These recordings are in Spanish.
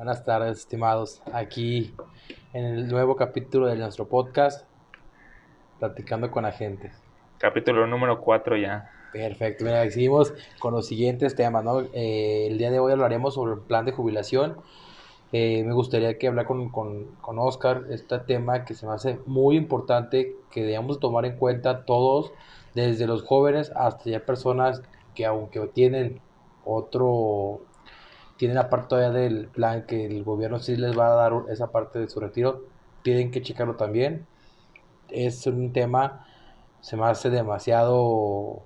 Buenas tardes, estimados. Aquí en el nuevo capítulo de nuestro podcast, Platicando con Agentes. Capítulo número 4 ya. Perfecto, mira, seguimos con los siguientes temas, ¿no? Eh, el día de hoy hablaremos sobre el plan de jubilación. Eh, me gustaría que hablar con, con, con, Oscar este tema que se me hace muy importante, que debemos tomar en cuenta todos, desde los jóvenes hasta ya personas que aunque tienen otro, tienen aparte todavía del plan que el gobierno sí les va a dar esa parte de su retiro, tienen que checarlo también. Es un tema, se me hace demasiado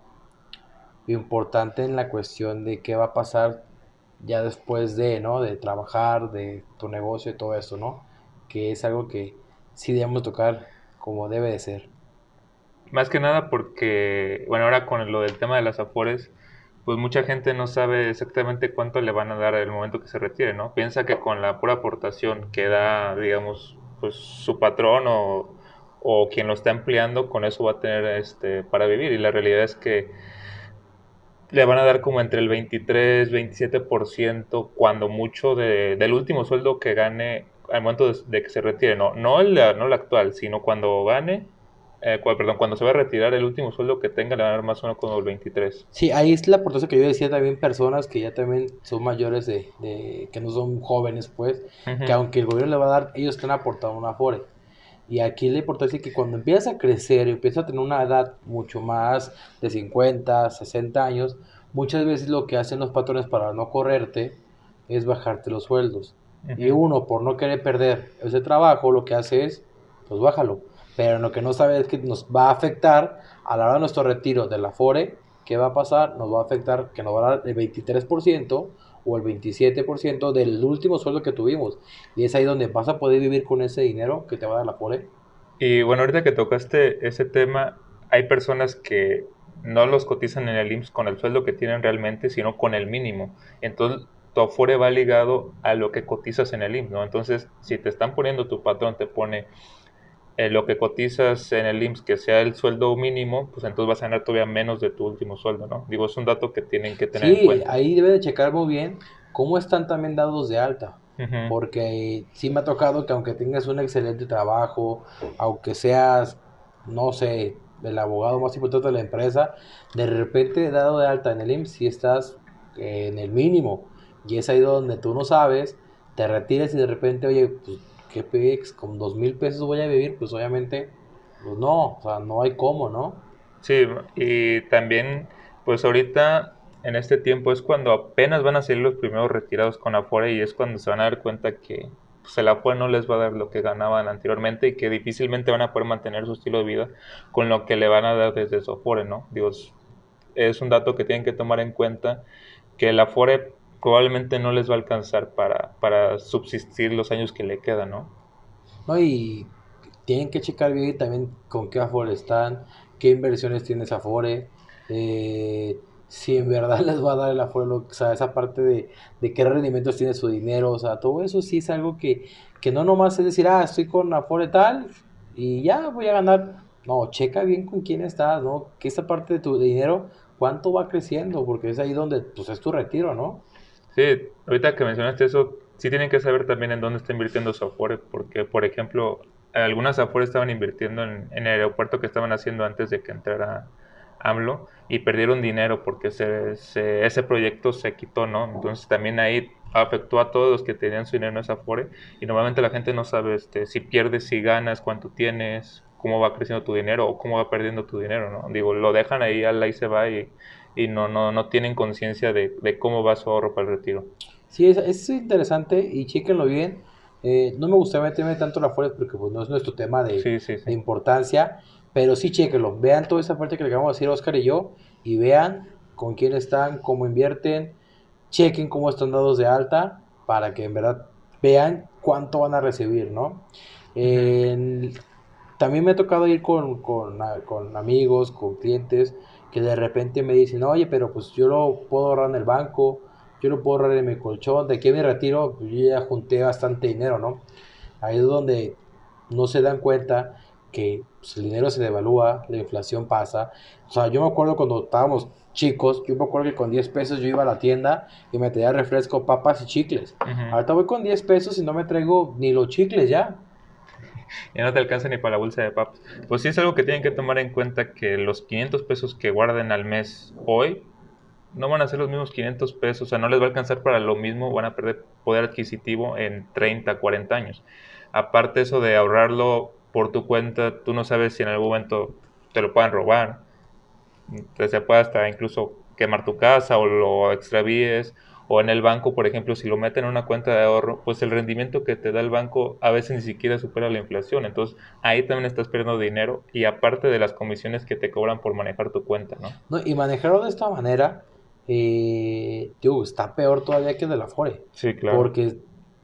importante en la cuestión de qué va a pasar ya después de, ¿no? De trabajar, de tu negocio y todo eso, ¿no? Que es algo que sí debemos tocar como debe de ser. Más que nada porque, bueno, ahora con lo del tema de las afores, pues mucha gente no sabe exactamente cuánto le van a dar el momento que se retire, ¿no? Piensa que con la pura aportación que da, digamos, pues su patrón o, o quien lo está empleando, con eso va a tener este para vivir. Y la realidad es que le van a dar como entre el 23, 27%, cuando mucho de, del último sueldo que gane al momento de, que se retire. No, no el, no el actual, sino cuando gane, eh, perdón, cuando se va a retirar el último sueldo que tenga, le van a dar más o menos como el 23. Sí, ahí es la importancia que yo decía también personas que ya también son mayores de, de que no son jóvenes, pues, que aunque el gobierno le va a dar, ellos están aportando una afore. Y aquí la importancia es que cuando empiezas a crecer y empiezas a tener una edad mucho más de 50, 60 años, muchas veces lo que hacen los patrones para no correrte es bajarte los sueldos. Y uno, por no querer perder ese trabajo, lo que hace es, pues bájalo. Pero lo que no sabe es que nos va a afectar a la hora de nuestro retiro de la FORE, ¿qué va a pasar? Nos va a afectar que nos va a dar el 23% o el 27% del último sueldo que tuvimos. Y es ahí donde vas a poder vivir con ese dinero que te va a dar la FORE. Y bueno, ahorita que tocaste ese tema, hay personas que no los cotizan en el IMSS con el sueldo que tienen realmente, sino con el mínimo. Entonces, tu Afore va ligado a lo que cotizas en el IMSS, ¿no? Entonces, si te están poniendo tu patrón, te pone eh, lo que cotizas en el IMSS que sea el sueldo mínimo, pues entonces vas a ganar todavía menos de tu último sueldo, ¿no? Digo, es un dato que tienen que tener en cuenta. ahí debe de checar muy bien cómo están también dados de alta. Porque sí me ha tocado que aunque tengas un excelente trabajo, aunque seas, no sé, el abogado más importante de la empresa, de repente dado de alta en el IMSS si estás en el mínimo. Y es ahí donde tú no sabes, te retires y de repente, oye, pues ¿qué pex? Con dos mil pesos voy a vivir, pues obviamente, pues no, o sea, no hay cómo, ¿no? Sí, y también, pues ahorita en este tiempo es cuando apenas van a salir los primeros retirados con Afore y es cuando se van a dar cuenta que pues, el Afore no les va a dar lo que ganaban anteriormente y que difícilmente van a poder mantener su estilo de vida con lo que le van a dar desde su Afore, ¿no? Digo, es un dato que tienen que tomar en cuenta que el Afore probablemente no les va a alcanzar para, para subsistir los años que le quedan, ¿no? No, y tienen que checar bien también con qué Afore están, qué inversiones tiene esa Afore, eh, si en verdad les va a dar el Afore, o sea, esa parte de, de, qué rendimientos tiene su dinero, o sea, todo eso sí es algo que, que no nomás es decir, ah, estoy con Afore tal y ya voy a ganar. No, checa bien con quién estás, ¿no? Que esa parte de tu dinero, cuánto va creciendo, porque es ahí donde, pues, es tu retiro, ¿no? Sí, ahorita que mencionaste eso, sí tienen que saber también en dónde está invirtiendo su Afore, porque, por ejemplo, algunas Afore estaban invirtiendo en, el aeropuerto que estaban haciendo antes de que entrara AMLO y perdieron dinero porque ese proyecto se quitó, ¿no? Entonces también ahí afectó a todos los que tenían su dinero en esa Afore y normalmente la gente no sabe este, si pierdes, si ganas, cuánto tienes, cómo va creciendo tu dinero o cómo va perdiendo tu dinero, ¿no? Digo, lo dejan ahí, al ahí se va y y no, no, no tienen conciencia de, cómo va su ahorro para el retiro. Sí, es, es interesante y chéquenlo bien. Eh, no me gustaría meterme tanto la fuerza porque pues, no es nuestro tema de, importancia, pero sí chéquenlo. Vean toda esa parte que le acabamos de decir Oscar y yo y vean con quién están, cómo invierten, chequen cómo están dados de alta para que en verdad vean cuánto van a recibir, ¿no? también me ha tocado ir con, con, con amigos, con clientes que de repente me dicen, oye, pero pues yo lo puedo ahorrar en el banco, yo lo puedo ahorrar en mi colchón, de aquí me retiro, pues yo ya junté bastante dinero, ¿no? Ahí es donde no se dan cuenta que pues, el dinero se devalúa, la inflación pasa. O sea, yo me acuerdo cuando estábamos chicos, yo me acuerdo que con 10 pesos yo iba a la tienda y me traía refresco, papas y chicles. Ahorita voy con 10 pesos y no me traigo ni los chicles ya. Ya no te alcanza ni para la bolsa de papas. Pues sí es algo que tienen que tomar en cuenta que los 500 pesos que guarden al mes hoy no van a ser los mismos 500 pesos, o sea, no les va a alcanzar para lo mismo, van a perder poder adquisitivo en 30, 40 años. Aparte eso de ahorrarlo por tu cuenta, tú no sabes si en algún momento te lo puedan robar, se puede hasta incluso quemar tu casa o lo extravíes, o en el banco, por ejemplo, si lo meten en una cuenta de ahorro, pues el rendimiento que te da el banco a veces ni siquiera supera la inflación. Entonces ahí también estás perdiendo dinero y aparte de las comisiones que te cobran por manejar tu cuenta, ¿no? no y manejarlo de esta manera eh, está peor todavía que el de la Afore. Sí, claro. Porque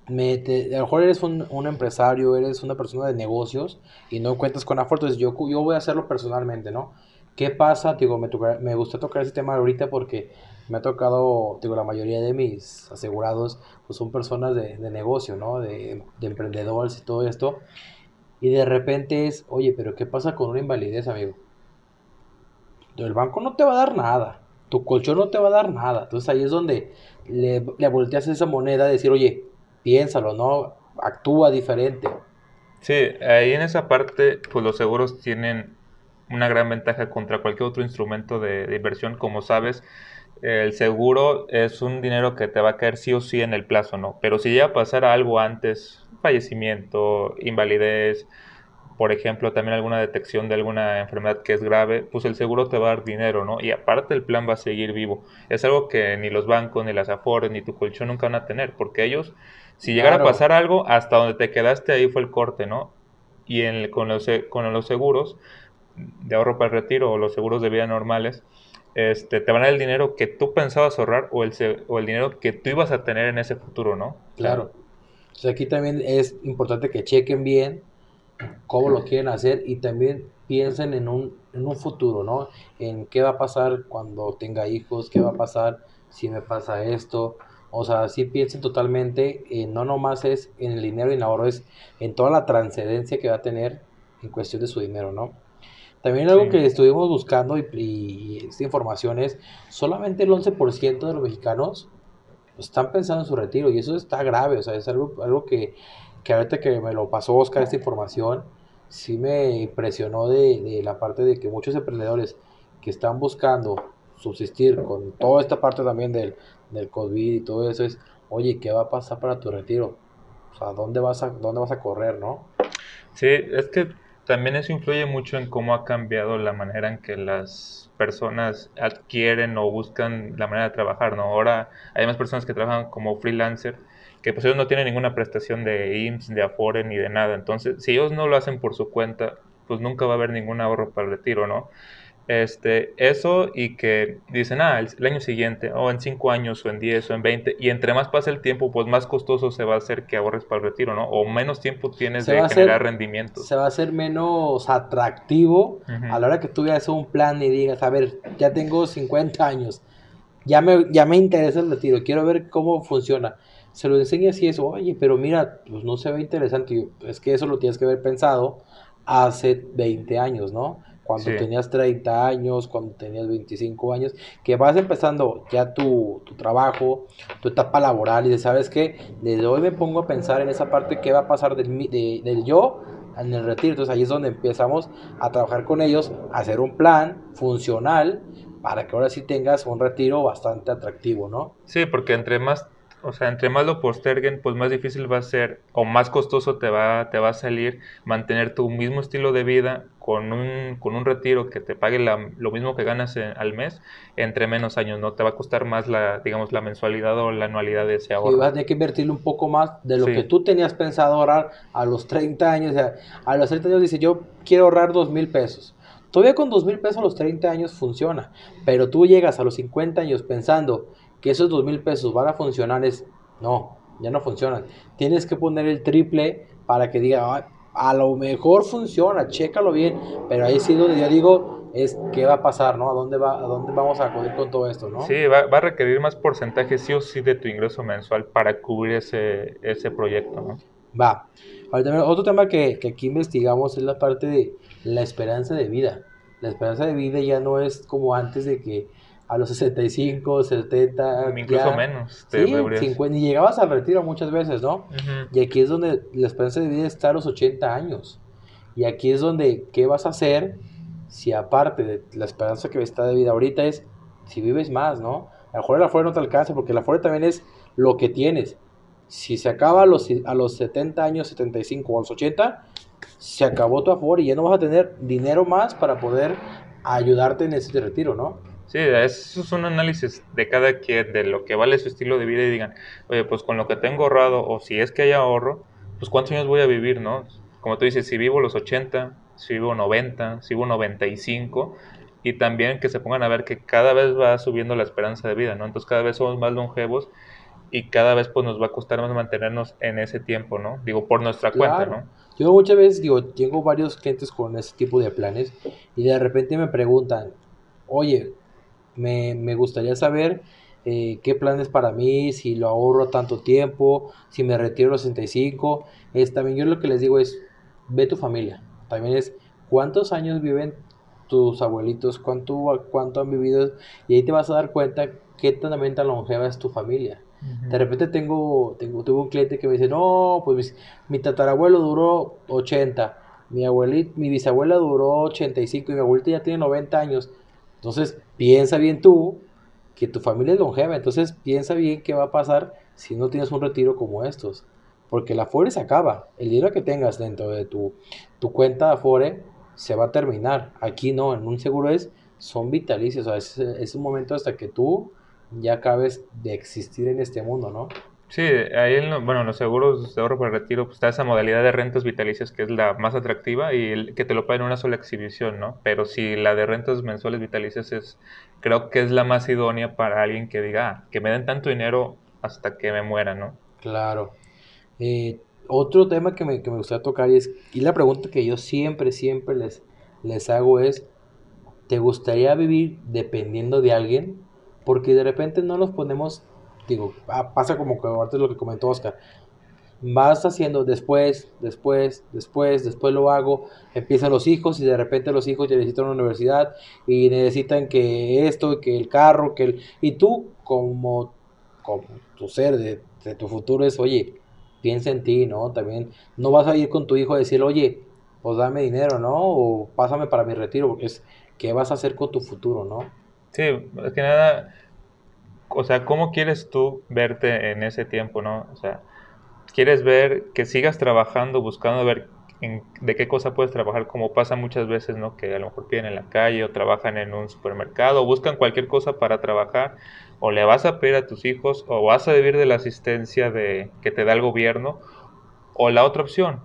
me, a lo mejor eres un, un, empresario, eres una persona de negocios y no cuentas con Afore, entonces yo, yo voy a hacerlo personalmente, ¿no? ¿Qué pasa? Digo, me, me gusta tocar ese tema ahorita porque me ha tocado, digo, la mayoría de mis asegurados pues son personas de, de negocio, ¿no? De, de, emprendedores y todo esto. Y de repente es, oye, pero ¿qué pasa con una invalidez, amigo? El banco no te va a dar nada tu colchón no te va a dar nada. Entonces ahí es donde le, le volteas esa moneda, decir, oye, piénsalo, ¿no? Actúa diferente. Sí, ahí en esa parte, pues los seguros tienen una gran ventaja contra cualquier otro instrumento de, de, inversión. Como sabes, el seguro es un dinero que te va a caer sí o sí en el plazo, ¿no? Pero si llega a pasar algo antes, fallecimiento, invalidez, por ejemplo, también alguna detección de alguna enfermedad que es grave, pues el seguro te va a dar dinero, ¿no? Y aparte el plan va a seguir vivo. Es algo que ni los bancos, ni las afores, ni tu colchón nunca van a tener, porque ellos, si llegara a pasar algo, hasta donde te quedaste ahí fue el corte, ¿no? Y en, con, los, con los seguros de ahorro para el retiro o los seguros de vida normales, este, te van a dar el dinero que tú pensabas ahorrar o el, o el dinero que tú ibas a tener en ese futuro, ¿no? Claro. Entonces aquí también es importante que chequen bien cómo lo quieren hacer y también piensen en un, en un futuro, ¿no? En qué va a pasar cuando tenga hijos, qué va a pasar si me pasa esto. O sea, sí piensen totalmente, no nomás es en el dinero y en ahorro, es en toda la trascendencia que va a tener en cuestión de su dinero, ¿no? También algo que estuvimos buscando y, y, esta información es, solamente el 11% de los mexicanos están pensando en su retiro y eso está grave, o sea, es algo, algo que que ahorita que me lo pasó Oscar esta información, sí me impresionó de, de, la parte de que muchos emprendedores que están buscando subsistir con toda esta parte también del, del COVID y todo eso es, oye, ¿qué va a pasar para tu retiro? O sea, ¿dónde vas a, dónde vas a correr, no? Sí, es que también eso influye mucho en cómo ha cambiado la manera en que las personas adquieren o buscan la manera de trabajar, ¿no? Ahora hay más personas que trabajan como freelancer que pues ellos no tienen ninguna prestación de IMSS, de Afore ni de nada. Entonces, si ellos no lo hacen por su cuenta, pues nunca va a haber ningún ahorro para el retiro, ¿no? Este, eso y que dicen, ah, el, año siguiente, o en 5 años, o en 10, o en 20, y entre más pasa el tiempo, pues más costoso se va a hacer que ahorres para el retiro, ¿no? O menos tiempo tienes se de generar hacer, rendimientos. Se va a hacer menos atractivo uh -huh. a la hora que tú veas un plan y digas, a ver, ya tengo 50 años, ya me, ya me interesa el retiro, quiero ver cómo funciona se lo enseñas y eso, oye, pero mira, pues no se ve interesante. Es que eso lo tienes que haber pensado hace 20 años, ¿no? Cuando sí. tenías 30 años, cuando tenías 25 años, que vas empezando ya tu, tu trabajo, tu etapa laboral y sabes que desde hoy me pongo a pensar en esa parte, qué va a pasar del, de, del yo en el retiro. Entonces ahí es donde empezamos a trabajar con ellos, a hacer un plan funcional para que ahora sí tengas un retiro bastante atractivo, ¿no? Sí, porque entre más o sea, entre más lo posterguen, pues más difícil va a ser o más costoso te va, te va a salir mantener tu mismo estilo de vida con un, con un retiro que te pague la, lo mismo que ganas en, al mes entre menos años, ¿no? Te va a costar más la, digamos, la mensualidad o la anualidad de ese ahorro. Y vas a tener que invertirle un poco más de lo sí. que tú tenías pensado ahorrar a los 30 años. O sea, a los 30 años dice, yo quiero ahorrar 2 mil pesos. Todavía con 2 mil pesos a los 30 años funciona, pero tú llegas a los 50 años pensando que esos dos mil pesos van a funcionar es, no, ya no funcionan. Tienes que poner el triple para que diga, a lo mejor funciona, chécalo bien, pero ahí sí donde yo digo es qué va a pasar, ¿no? ¿A dónde, va, a dónde vamos a acudir con todo esto, ¿no? Sí, va, va, a requerir más porcentaje sí o sí de tu ingreso mensual para cubrir ese, ese proyecto, ¿no? Va. otro tema que, que aquí investigamos es la parte de la esperanza de vida. La esperanza de vida ya no es como antes de que a los 65, 70, incluso menos. sí, 50, y llegabas al retiro muchas veces, ¿no? Y aquí es donde la esperanza de vida está a los 80 años. Y aquí es donde, ¿qué vas a hacer si aparte de la esperanza que está de vida ahorita es si vives más, ¿no? A lo mejor el afuera no te alcanza porque el afuera también es lo que tienes. Si se acaba a los, a los 70 años, 75 o a los 80, se acabó tu aforo y ya no vas a tener dinero más para poder ayudarte en ese retiro, ¿no? Sí, eso es un análisis de cada quien, de lo que vale su estilo de vida y digan, oye, pues con lo que tengo ahorrado o si es que hay ahorro, pues cuántos años voy a vivir, ¿no? Como tú dices, si vivo los 80, si vivo 90, si vivo 95, y también que se pongan a ver que cada vez va subiendo la esperanza de vida, ¿no? Entonces cada vez somos más longevos y cada vez pues nos va a costar más mantenernos en ese tiempo, ¿no? Digo, por nuestra cuenta, ¿no? Yo muchas veces, digo, tengo varios clientes con ese tipo de planes y de repente me preguntan, oye, me, me gustaría saber eh, qué planes para mí, si lo ahorro tanto tiempo, si me retiro a los 65. Es, también yo lo que les digo es, ve tu familia. También es, ¿cuántos años viven tus abuelitos? ¿Cuánto, cuánto han vivido? Y ahí te vas a dar cuenta qué tan longeva es tu familia. De repente tengo, tengo, tuve un cliente que me dice, no, pues mi, tatarabuelo duró 80, mi abuelita, mi bisabuela duró 85 y mi abuelita ya tiene 90 años. Entonces, piensa bien tú que tu familia es longeva, entonces piensa bien qué va a pasar si no tienes un retiro como estos. Porque la Afore se acaba. El dinero que tengas dentro de tu, tu cuenta de Afore se va a terminar. Aquí no, en un seguro es, son vitalicios. O sea, es un momento hasta que tú ya acabes de existir en este mundo, ¿no? Sí, ahí en, bueno, los seguros de ahorro para el retiro pues, está esa modalidad de rentas vitalicias que es la más atractiva y el, que te lo paguen en una sola exhibición, ¿no? Pero si la de rentas mensuales vitalicias es, creo que es la más idónea para alguien que diga, ah, que me den tanto dinero hasta que me muera, ¿no? Claro. Eh, otro tema que me, que me gustaría tocar y es, y la pregunta que yo siempre, siempre les, les hago es, ¿te gustaría vivir dependiendo de alguien? porque de repente no nos ponemos, digo, pasa como que antes lo que comentó Oscar, vas haciendo después, después, después, después lo hago, empiezan los hijos y de repente los hijos ya necesitan una universidad y necesitan que esto, que el carro, que el... Y tú como, como tu ser de, de tu futuro es, oye, piensa en ti, ¿no? También no vas a ir con tu hijo a decir, oye, pues dame dinero, ¿no? O pásame para mi retiro, porque es, ¿qué vas a hacer con tu futuro, ¿no? Sí, es que nada, o sea, ¿cómo quieres tú verte en ese tiempo, no? O sea, quieres ver que sigas trabajando, buscando ver de qué cosa puedes trabajar, como pasa muchas veces, ¿no? Que a lo mejor piden en la calle o trabajan en un supermercado o buscan cualquier cosa para trabajar, o le vas a pedir a tus hijos, o vas a vivir de la asistencia de, que te da el gobierno, o la otra opción,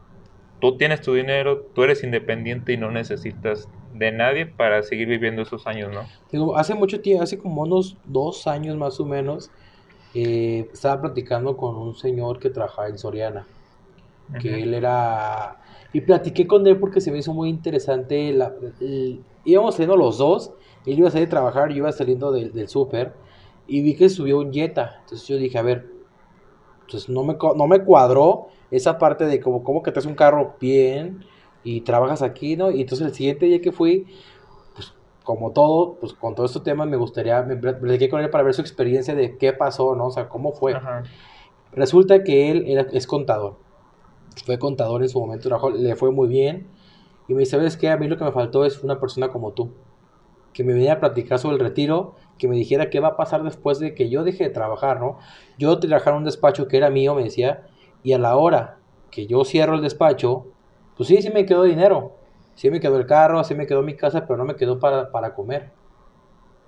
tú tienes tu dinero, tú eres independiente y no necesitas de nadie para seguir viviendo esos años, ¿no? Digo, hace mucho tiempo, hace como unos dos años más o menos, eh, estaba platicando con un señor que trabajaba en Soriana, que él era... Y platiqué con él porque se me hizo muy interesante, la, íbamos saliendo los dos, él iba a salir a trabajar, yo iba saliendo del, del súper, y vi que subió un Jetta, entonces yo dije, a ver, entonces no me, no me cuadró esa parte de como, como que te hace un carro bien, y trabajas aquí, ¿no? Y entonces el siguiente día que fui, pues como todo, pues con todo este tema me gustaría, me platiqué con él para ver su experiencia de qué pasó, ¿no? O sea, cómo fue. Resulta que él era, es contador. Fue contador en su momento, le fue muy bien. Y me dice, ¿sabes qué? A mí lo que me faltó es una persona como tú. Que me viniera a platicar sobre el retiro, que me dijera qué va a pasar después de que yo deje de trabajar, ¿no? Yo trabajaba en un despacho que era mío, me decía, y a la hora que yo cierro el despacho, pues sí, sí me quedó dinero. Sí me quedó el carro, sí me quedó mi casa, pero no me quedó para, para comer.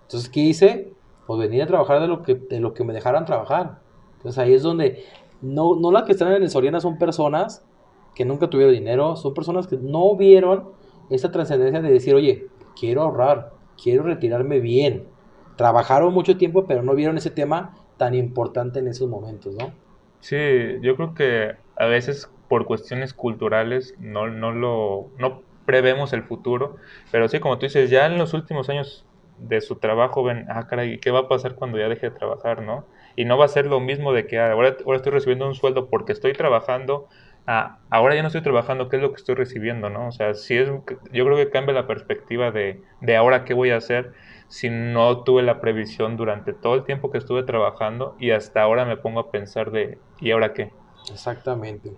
Entonces, ¿qué hice? Pues venir a trabajar de lo que, de lo que me dejaran trabajar. Entonces ahí es donde, no, no las que están en el Soriana son personas que nunca tuvieron dinero, son personas que no vieron esta trascendencia de decir, oye, quiero ahorrar, quiero retirarme bien. Trabajaron mucho tiempo, pero no vieron ese tema tan importante en esos momentos, ¿no? Sí, yo creo que a veces por cuestiones culturales no, no lo no prevemos el futuro, pero sí, como tú dices, ya en los últimos años de su trabajo ven, ah, caray, ¿qué va a pasar cuando ya deje de trabajar, no? Y no va a ser lo mismo de que ah, ahora, ahora estoy recibiendo un sueldo porque estoy trabajando a ahora ya no estoy trabajando, ¿qué es lo que estoy recibiendo? ¿no? O sea, si es, yo creo que cambia la perspectiva de, de ahora qué voy a hacer si no tuve la previsión durante todo el tiempo que estuve trabajando y hasta ahora me pongo a pensar de ¿y ahora qué? Exactamente.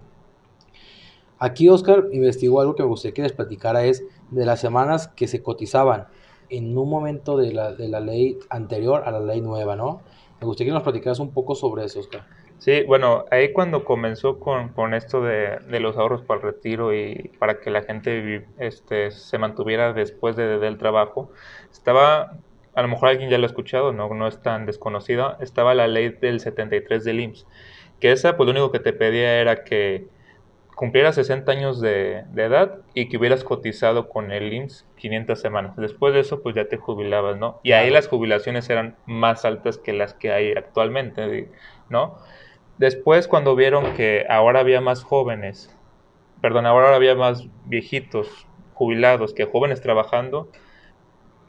Aquí Oscar investigó algo que me gustaría que les platicara, es de las semanas que se cotizaban en un momento de la, de la ley anterior a la ley nueva, ¿no? Me gustaría que nos platicaras un poco sobre eso, Oscar. Sí, bueno, ahí cuando comenzó con, con esto de, de, los ahorros para el retiro y para que la gente este, se mantuviera después de, del trabajo, estaba, a lo mejor alguien ya lo ha escuchado, no, no es tan desconocida, estaba la ley del 73 del IMSS, que esa pues lo único que te pedía era que cumplieras 60 años de, de, edad y que hubieras cotizado con el IMSS 500 semanas. Después de eso, pues ya te jubilabas, ¿no? Y ahí las jubilaciones eran más altas que las que hay actualmente, ¿no? Después, cuando vieron que ahora había más jóvenes, perdón, ahora había más viejitos jubilados que jóvenes trabajando,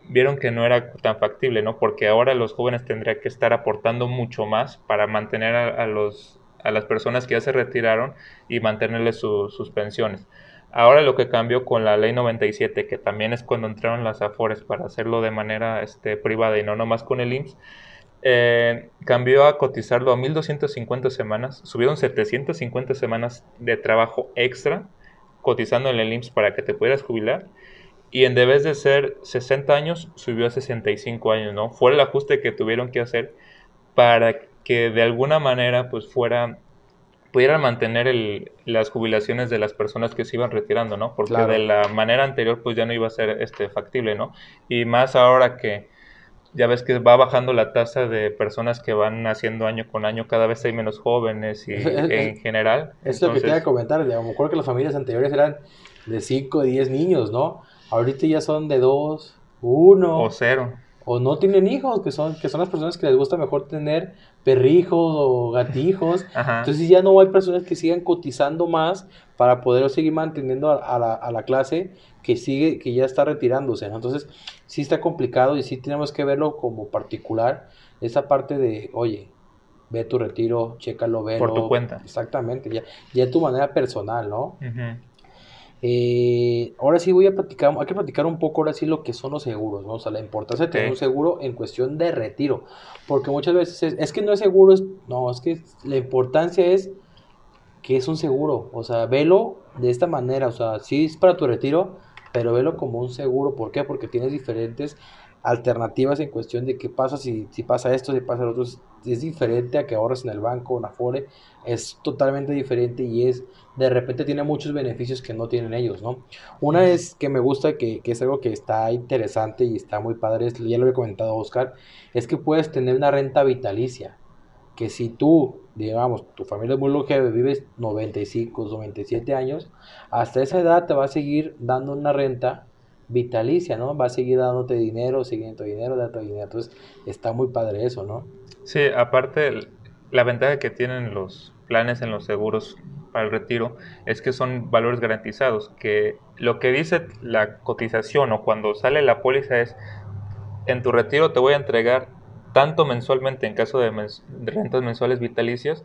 vieron que no era tan factible, ¿no? Porque ahora los jóvenes tendrían que estar aportando mucho más para mantener a, a los a las personas que ya se retiraron y mantenerles sus pensiones. Ahora lo que cambió con la ley 97, que también es cuando entraron las AFORES para hacerlo de manera este, privada y no nomás con el IMSS, eh, cambió a cotizarlo a 1.250 semanas, subieron 750 semanas de trabajo extra cotizando en el IMSS para que te pudieras jubilar y en vez de ser 60 años subió a 65 años, ¿no? Fue el ajuste que tuvieron que hacer para que de alguna manera pues fuera pudieran mantener el, las jubilaciones de las personas que se iban retirando, ¿no? Porque de la manera anterior pues ya no iba a ser este factible, ¿no? Y más ahora que ya ves que va bajando la tasa de personas que van naciendo año con año, cada vez hay menos jóvenes y en general. Es lo que te iba a comentar, me acuerdo que las familias anteriores eran de 5 o 10 niños, ¿no? Ahorita ya son de 2, 1. O 0 o no tienen hijos, que son, que son las personas que les gusta mejor tener perrijos o gatijos. Entonces ya no hay personas que sigan cotizando más para poder seguir manteniendo a, la, a, la, clase que sigue, que ya está retirándose. Entonces sí está complicado y sí tenemos que verlo como particular. Esa parte de, oye, ve tu retiro, chécalo, velo. Por tu cuenta. Exactamente, ya, ya de tu manera personal, ¿no? Eh, ahora sí voy a platicar, hay que platicar un poco ahora sí lo que son los seguros, ¿no? O sea, la importancia de tener un seguro en cuestión de retiro, porque muchas veces es, que no es seguro, es, no, es que la importancia es que es un seguro, o sea, velo de esta manera, o sea, sí es para tu retiro, pero velo como un seguro, ¿por qué? Porque tienes diferentes alternativas en cuestión de qué pasa si, si pasa esto, si pasa lo otro, es diferente a que ahorres en el banco, en Afore, es totalmente diferente y es, de repente tiene muchos beneficios que no tienen ellos, ¿no? Una es que me gusta, que, que es algo que está interesante y está muy padre, ya lo he comentado Oscar, es que puedes tener una renta vitalicia, que si tú, digamos, tu familia es muy longeva, vives 95, 97 años, hasta esa edad te va a seguir dando una renta vitalicia, ¿no? Va a seguir dándote dinero, siguiendo dinero, dándote dinero. Entonces, está muy padre eso, ¿no? Sí, aparte, la ventaja que tienen los planes en los seguros para el retiro es que son valores garantizados, que lo que dice la cotización o cuando sale la póliza es, en tu retiro te voy a entregar tanto mensualmente en caso de, rentas mensuales vitalicias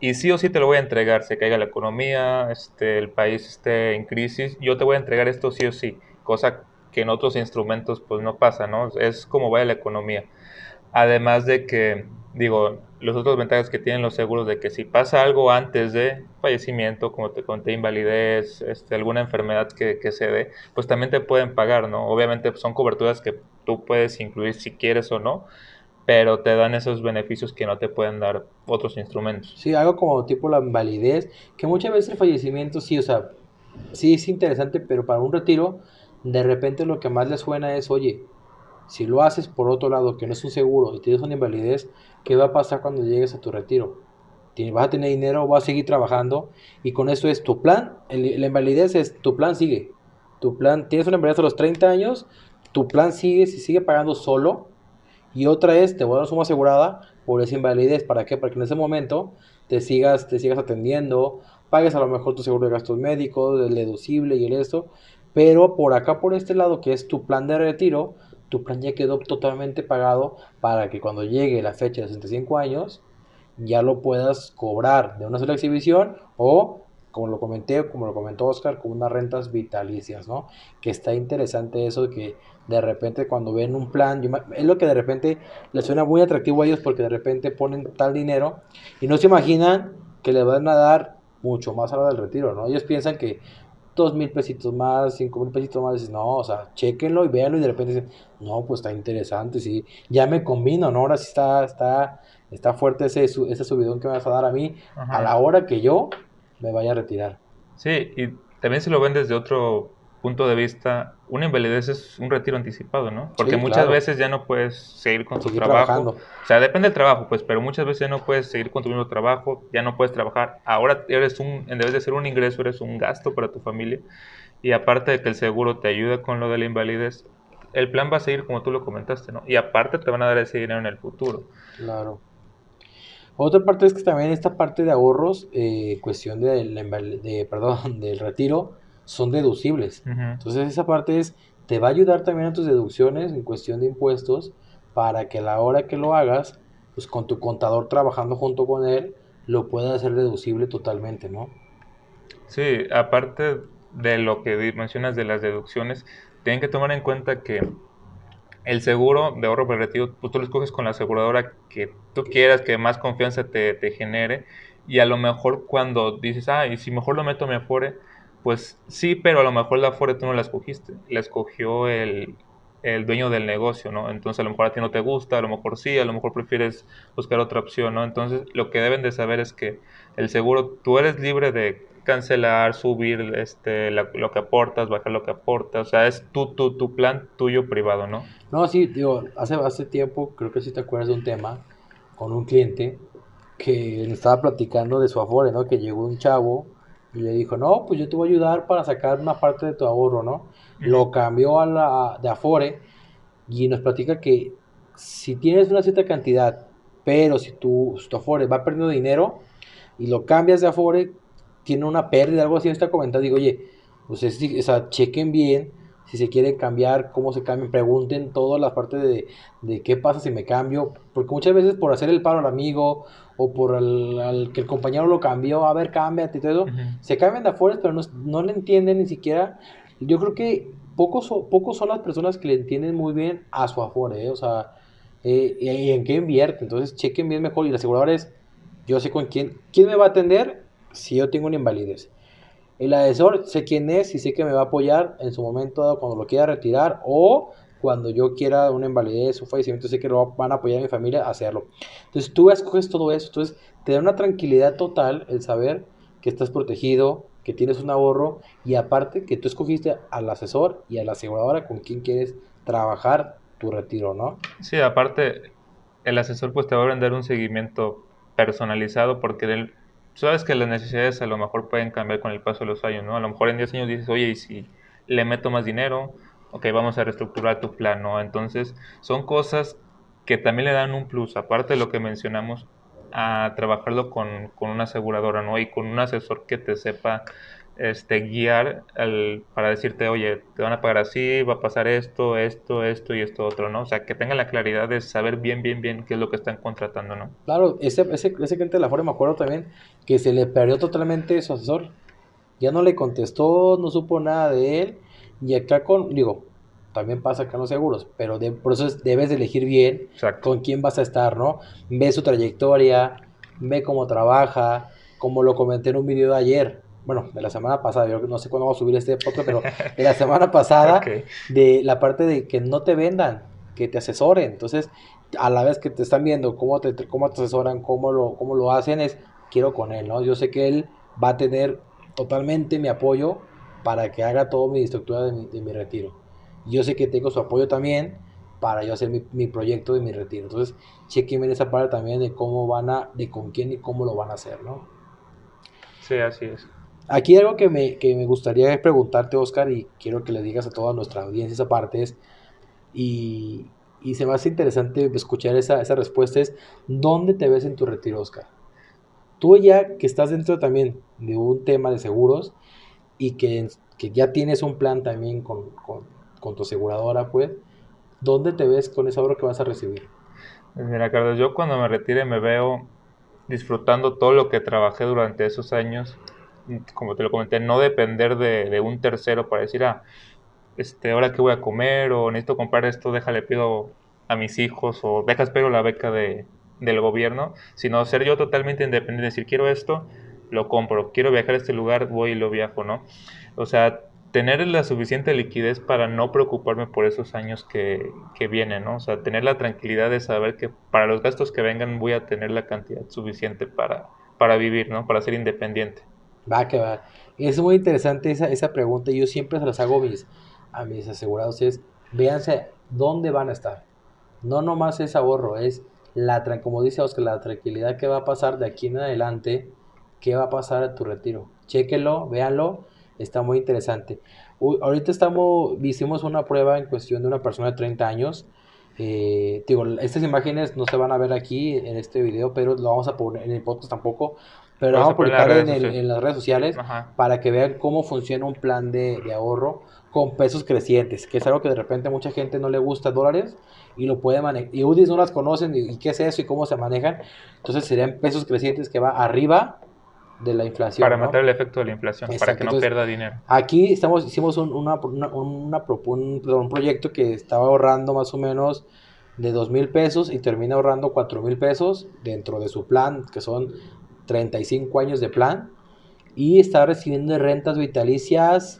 y sí o sí te lo voy a entregar, se caiga la economía, este, el país esté en crisis, yo te voy a entregar esto sí o sí cosa que en otros instrumentos pues no pasa, ¿no? Es como va la economía. Además de que, digo, los otros ventajas que tienen los seguros de que si pasa algo antes de fallecimiento, como te conté, invalidez, este, alguna enfermedad que, que se dé, pues también te pueden pagar, ¿no? Obviamente son coberturas que tú puedes incluir si quieres o no, pero te dan esos beneficios que no te pueden dar otros instrumentos. Sí, algo como tipo la invalidez, que muchas veces el fallecimiento sí, o sea, sí es interesante, pero para un retiro de repente lo que más les suena es, oye, si lo haces por otro lado, que no es un seguro y tienes una invalidez, ¿qué va a pasar cuando llegues a tu retiro? ¿Vas a tener dinero, vas a seguir trabajando? Y con eso es tu plan, la invalidez es, tu plan sigue. Tu plan, tienes una invalidez a los 30 años, tu plan sigue, si sigue pagando solo. Y otra es, te voy a dar suma asegurada por esa invalidez. ¿Para qué? Para que en ese momento te sigas, te sigas atendiendo, pagues a lo mejor tu seguro de gastos médicos, el deducible y el esto, pero por acá, por este lado, que es tu plan de retiro, tu plan ya quedó totalmente pagado para que cuando llegue la fecha de 65 años, ya lo puedas cobrar de una sola exhibición o como lo comenté, como lo comentó Oscar, con unas rentas vitalicias, ¿no? Que está interesante eso de que de repente cuando ven un plan, es lo que de repente les suena muy atractivo a ellos porque de repente ponen tal dinero y no se imaginan que le van a dar mucho más a la del retiro, ¿no? Ellos piensan que dos mil pesitos más, cinco mil pesitos más, dicen, no, o sea, chequenlo y véanlo y de repente dicen, no, pues está interesante, sí, ya me combino, ¿no? Ahora sí está, está, está fuerte ese, ese subidón que me vas a dar a mí a la hora que yo me vaya a retirar. Sí, y también si lo ven desde otro punto de vista, una invalidez es un retiro anticipado, ¿no? Porque muchas veces ya no puedes seguir con tu trabajo. O sea, depende del trabajo, pues, pero muchas veces ya no puedes seguir con tu mismo trabajo, ya no puedes trabajar. Ahora eres un, en vez de ser un ingreso, eres un gasto para tu familia. Y aparte de que el seguro te ayuda con lo de la invalidez, el plan va a seguir como tú lo comentaste, ¿no? Y aparte te van a dar ese dinero en el futuro. Claro. Otra parte es que también esta parte de ahorros, eh, cuestión de, de, perdón, del retiro, son deducibles. Entonces esa parte es, te va a ayudar también a tus deducciones en cuestión de impuestos para que a la hora que lo hagas, pues con tu contador trabajando junto con él, lo puedas hacer deducible totalmente, ¿no? Sí, aparte de lo que mencionas de las deducciones, tienen que tomar en cuenta que el seguro de ahorro preventivo, pues tú lo escoges con la aseguradora que tú quieras, que más confianza te, te genere, y a lo mejor cuando dices, ah, y si mejor lo meto a mi Afore, pues sí, pero a lo mejor la Afore tú no la escogiste, la escogió el, dueño del negocio, ¿no? Entonces a lo mejor a ti no te gusta, a lo mejor sí, a lo mejor prefieres buscar otra opción, ¿no? Entonces lo que deben de saber es que el seguro, tú eres libre de cancelar, subir este, lo que aportas, bajar lo que aportas, o sea, es tu, tu, tu plan tuyo privado, ¿no? No, sí, digo, hace, hace tiempo, creo que sí te acuerdas de un tema con un cliente que estaba platicando de su afore, ¿no? Que llegó un chavo y le dijo, no, pues yo te voy a ayudar para sacar una parte de tu ahorro, ¿no? Lo cambió a la de Afore y nos platica que si tienes una cierta cantidad, pero si tu, Afore va perdiendo dinero y lo cambias de Afore, tiene una pérdida, algo así, está comentando, digo, oye, pues es, o sea, chequen bien si se quiere cambiar, cómo se cambian, pregunten todas las partes de, de, qué pasa si me cambio, porque muchas veces por hacer el paro al amigo o por el, que el compañero lo cambió, a ver, cámbiate y todo eso, se cambian de afuera, pero no, no, le entienden ni siquiera, yo creo que pocos, pocos son las personas que le entienden muy bien a su afore, ¿eh? o sea, eh, y, en qué invierte, entonces chequen bien mejor y la aseguradora es, yo sé con quién, quién me va a atender si yo tengo una invalidez. El asesor sé quién es y sé que me va a apoyar en su momento cuando lo quiera retirar o cuando yo quiera una invalidez, un fallecimiento, sé que lo van a apoyar a mi familia a hacerlo. Entonces tú escoges todo eso, entonces te da una tranquilidad total el saber que estás protegido, que tienes un ahorro y aparte que tú escogiste al asesor y a la aseguradora con quien quieres trabajar tu retiro, ¿no? Sí, aparte el asesor pues te va a brindar un seguimiento personalizado porque él sabes que las necesidades a lo mejor pueden cambiar con el paso de los años, ¿no? A lo mejor en 10 años dices, oye, ¿y si le meto más dinero? Ok, vamos a reestructurar tu plan, ¿no? Entonces, son cosas que también le dan un plus, aparte de lo que mencionamos, a trabajarlo con, con una aseguradora, ¿no? Y con un asesor que te sepa este, guiar para decirte, oye, te van a pagar así, va a pasar esto, esto, esto y esto otro, ¿no? O sea, que tengan la claridad de saber bien, bien, bien qué es lo que están contratando, ¿no? Claro, ese, ese, ese cliente de la forma me acuerdo también que se le perdió totalmente su asesor. Ya no le contestó, no supo nada de él. Y acá con, digo, también pasa acá en los seguros, pero de, por eso debes de elegir bien con quién vas a estar, ¿no? Ve su trayectoria, ve cómo trabaja, como lo comenté en un video de ayer bueno, de la semana pasada, yo no sé cuándo vamos a subir este podcast, pero de la semana pasada, de la parte de que no te vendan, que te asesoren. Entonces, a la vez que te están viendo cómo te, cómo te asesoran, cómo lo, cómo lo hacen, es quiero con él, ¿no? Yo sé que él va a tener totalmente mi apoyo para que haga todo mi estructura de mi, de mi retiro. Yo sé que tengo su apoyo también para yo hacer mi, mi proyecto de mi retiro. Entonces, chequenme en esa parte también de cómo van a, de con quién y cómo lo van a hacer, ¿no? Sí, así es. Aquí algo que me, que me gustaría preguntarte, Oscar, y quiero que le digas a toda nuestra audiencia esa parte es, y, y se me hace interesante escuchar esa, esa respuesta, es, ¿dónde te ves en tu retiro, Oscar? Tú ya que estás dentro también de un tema de seguros y que, que ya tienes un plan también con, con, con, tu aseguradora, pues, ¿dónde te ves con ese ahorro que vas a recibir? Pues mira, Carlos, yo cuando me retire me veo disfrutando todo lo que trabajé durante esos años como te lo comenté, no depender de, un tercero para decir, ah, este, ahora qué voy a comer o necesito comprar esto, déjale pido a mis hijos o deja espero la beca de, del gobierno, sino ser yo totalmente independiente, decir quiero esto, lo compro, quiero viajar a este lugar, voy y lo viajo, ¿no? O sea, tener la suficiente liquidez para no preocuparme por esos años que, que vienen, ¿no? O sea, tener la tranquilidad de saber que para los gastos que vengan voy a tener la cantidad suficiente para, para vivir, ¿no? Para ser independiente. Va que va. Es muy interesante esa, esa pregunta. Yo siempre se las hago mis, a mis asegurados. Es, véanse dónde van a estar. No nomás es ahorro, es la, como dice Oscar, la tranquilidad que va a pasar de aquí en adelante, qué va a pasar a tu retiro. Chéquenlo, véanlo, está muy interesante. ahorita estamos, hicimos una prueba en cuestión de una persona de 30 años. Eh, digo, estas imágenes no se van a ver aquí en este video, pero lo vamos a poner en el podcast tampoco. Pero vamos a publicar en, las redes sociales para que vean cómo funciona un plan de, de ahorro con pesos crecientes, que es algo que de repente mucha gente no le gusta dólares y lo puede manejar. Y UDIs no las conocen y, qué es eso y cómo se manejan. Entonces serían pesos crecientes que va arriba de la inflación. Para matar el efecto de la inflación, para que no pierda dinero. Aquí estamos, hicimos un, una, una, un, proyecto que estaba ahorrando más o menos de dos mil pesos y termina ahorrando cuatro mil pesos dentro de su plan, que son 35 años de plan. Y está recibiendo rentas vitalicias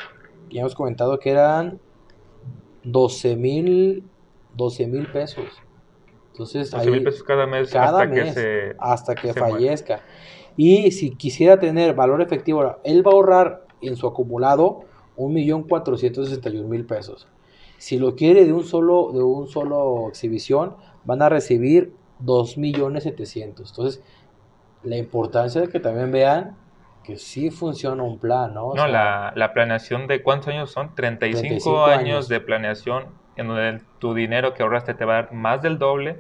ya hemos comentado que eran 12 mil 12 mil pesos. Entonces, 12 mil pesos cada mes cada hasta mes, que, hasta que fallezca. Y si quisiera tener valor efectivo, él va a ahorrar en su acumulado 1.461.000 pesos. Si lo quiere de un solo, de un solo exhibición, van a recibir 2.700.000. Entonces, la importancia de que también vean que sí funciona un plan, ¿no? no, la, la, planeación de cuántos años son, 35, años, de planeación en donde tu dinero que ahorraste te va a dar más del doble,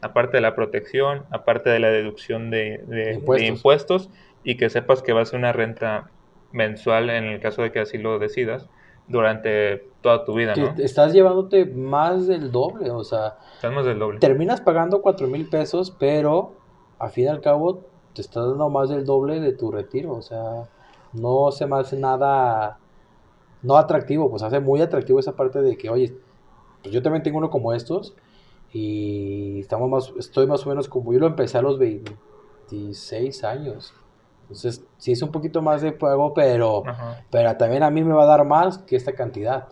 aparte de la protección, aparte de la deducción de, impuestos. y que sepas que va a ser una renta mensual en el caso de que así lo decidas durante toda tu vida, ¿no? Estás llevándote más del doble, o sea... Estás más del doble. Terminas pagando cuatro mil pesos, pero a fin y al cabo te está dando más del doble de tu retiro, o sea, no se me hace nada, no atractivo, pues hace muy atractivo esa parte de que, oye, pues yo también tengo uno como estos y estamos más, estoy más o menos como, yo lo empecé a los 26 años, entonces sí es un poquito más de pago, pero, pero también a mí me va a dar más que esta cantidad.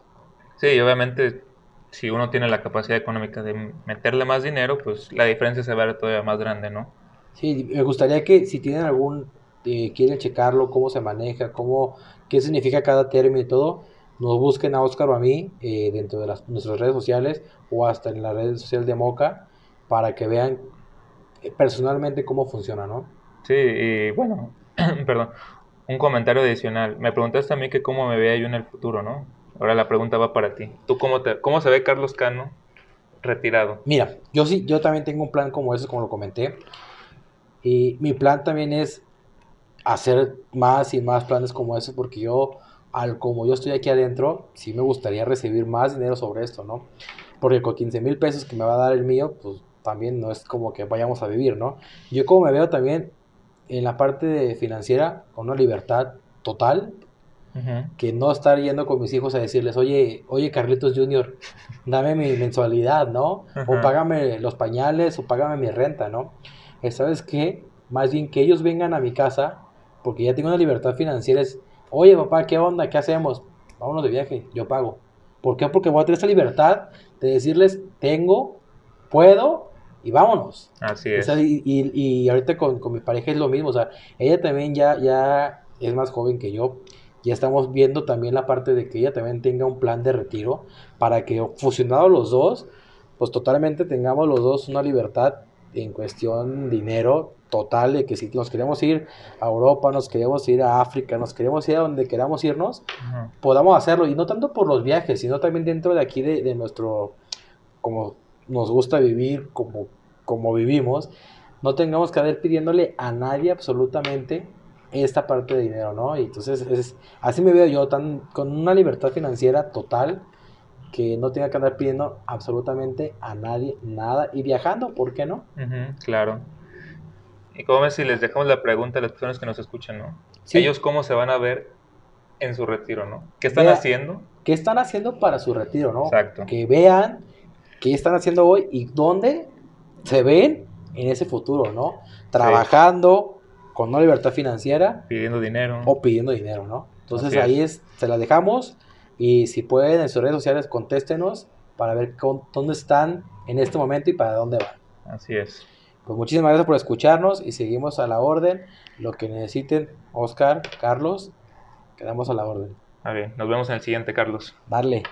Sí, obviamente si uno tiene la capacidad económica de meterle más dinero, pues la diferencia se va a ver todavía más grande, ¿no? Sí, me gustaría que si tienen algún, eh, quieren checarlo, cómo se maneja, cómo, qué significa cada término y todo, nos busquen a Oscar o a mí eh, dentro de las, nuestras redes sociales o hasta en la red social de Moca para que vean eh, personalmente cómo funciona, ¿no? Sí, y bueno, perdón, un comentario adicional. Me preguntaste a mí que cómo me veía yo en el futuro, ¿no? Ahora la pregunta va para ti. ¿Tú cómo, te, cómo se ve Carlos Cano retirado? Mira, yo sí, yo también tengo un plan como ese, como lo comenté. Y mi plan también es hacer más y más planes como ese porque yo, al como yo estoy aquí adentro, sí me gustaría recibir más dinero sobre esto, ¿no? Porque con 15 mil pesos que me va a dar el mío, pues también no es como que vayamos a vivir, ¿no? Yo como me veo también en la parte financiera con una libertad total, que no estar yendo con mis hijos a decirles, oye, oye Carlitos Junior, dame mi mensualidad, ¿no? O págame los pañales o págame mi renta, ¿no? ¿Sabes qué? Más bien que ellos vengan a mi casa, porque ya tengo una libertad financiera, es, oye papá, ¿qué onda? ¿Qué hacemos? Vámonos de viaje, yo pago. ¿Por qué? Porque voy a tener esa libertad de decirles, tengo, puedo y vámonos. Así es. y, y, ahorita con, con, mi pareja es lo mismo, o sea, ella también ya, ya es más joven que yo. Ya estamos viendo también la parte de que ella también tenga un plan de retiro para que fusionados los dos, pues totalmente tengamos los dos una libertad en cuestión dinero total de que si nos queremos ir a Europa, nos queremos ir a África, nos queremos ir a donde queramos irnos, podamos hacerlo. Y no tanto por los viajes, sino también dentro de aquí de, nuestro, como nos gusta vivir, como, como vivimos, no tengamos que ir pidiéndole a nadie absolutamente esta parte de dinero, ¿no? Y entonces es, así me veo yo, tan, con una libertad financiera total que no tenga que andar pidiendo absolutamente a nadie nada y viajando, ¿por qué no? claro. Y como ves si les dejamos la pregunta a las personas que nos escuchan, ¿no? Sí. Ellos cómo se van a ver en su retiro, ¿no? ¿Qué están Vea- haciendo? ¿Qué están haciendo para su retiro, no? Exacto. Que vean qué están haciendo hoy y dónde se ven en ese futuro, ¿no? Trabajando con una libertad financiera Pidiendo dinero. o pidiendo dinero, ¿no? Entonces ahí es, se las dejamos y si pueden en sus redes sociales contéstenos para ver con- dónde están en este momento y para dónde van. Así es. Pues muchísimas gracias por escucharnos y seguimos a la orden. Lo que necesiten, Oscar, Carlos, quedamos a la orden. Está bien. Nos vemos en el siguiente, Carlos. Darle.